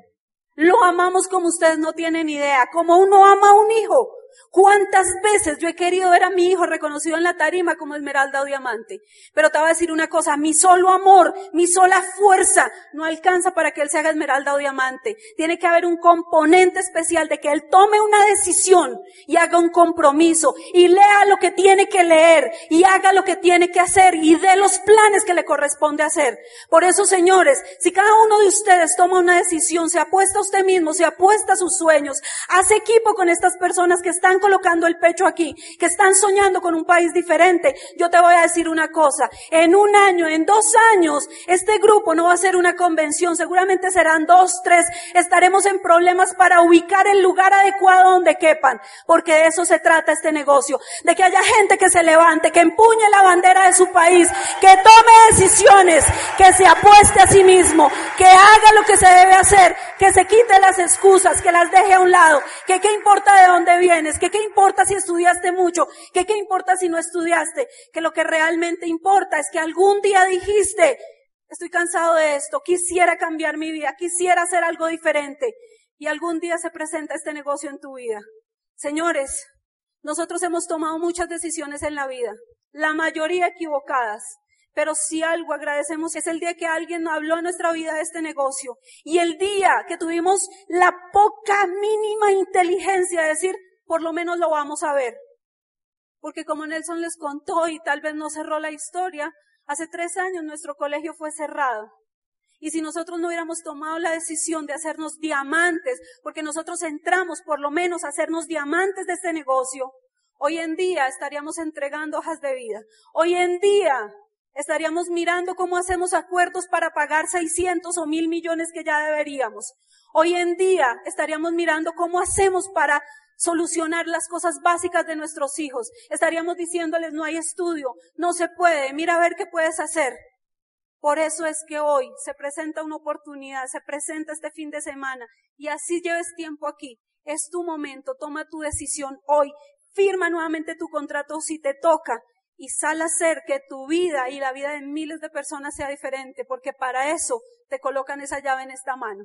Lo amamos como ustedes no tienen idea, como uno ama a un hijo. ¿Cuántas veces yo he querido ver a mi hijo reconocido en la tarima como esmeralda o diamante? Pero te voy a decir una cosa, mi solo amor, mi sola fuerza no alcanza para que él se haga esmeralda o diamante. Tiene que haber un componente especial de que él tome una decisión y haga un compromiso y lea lo que tiene que leer y haga lo que tiene que hacer y dé los planes que le corresponde hacer. Por eso, señores, si cada uno de ustedes toma una decisión, se apuesta a usted mismo, se apuesta a sus sueños, hace equipo con estas personas que están están colocando el pecho aquí, que están soñando con un país diferente, yo te voy a decir una cosa. En un año, en dos años, este grupo no va a ser una convención, seguramente serán dos, tres. Estaremos en problemas para ubicar el lugar adecuado donde quepan, porque de eso se trata este negocio. De que haya gente que se levante, que empuñe la bandera de su país, que tome decisiones, que se apueste a sí mismo, que haga lo que se debe hacer, que se quite las excusas, que las deje a un lado, que qué importa de dónde vienes, que qué importa si estudiaste mucho, que qué importa si no estudiaste, que lo que realmente importa es que algún día dijiste, estoy cansado de esto, quisiera cambiar mi vida, quisiera hacer algo diferente y algún día se presenta este negocio en tu vida. Señores, nosotros hemos tomado muchas decisiones en la vida, la mayoría equivocadas. Pero si algo agradecemos es el día que alguien habló en nuestra vida de este negocio y el día que tuvimos la poca mínima inteligencia de decir, por lo menos lo vamos a ver. Porque como Nelson les contó y tal vez no cerró la historia, hace tres años nuestro colegio fue cerrado. Y si nosotros no hubiéramos tomado la decisión de hacernos diamantes, porque nosotros entramos por lo menos a hacernos diamantes de este negocio, hoy en día estaríamos entregando hojas de vida. Hoy en día Estaríamos mirando cómo hacemos acuerdos para pagar 600 o mil millones que ya deberíamos. Hoy en día estaríamos mirando cómo hacemos para solucionar las cosas básicas de nuestros hijos. Estaríamos diciéndoles no hay estudio, no se puede, mira a ver qué puedes hacer. Por eso es que hoy se presenta una oportunidad, se presenta este fin de semana y así lleves tiempo aquí. Es tu momento, toma tu decisión hoy, firma nuevamente tu contrato si te toca y sal a hacer que tu vida y la vida de miles de personas sea diferente, porque para eso te colocan esa llave en esta mano.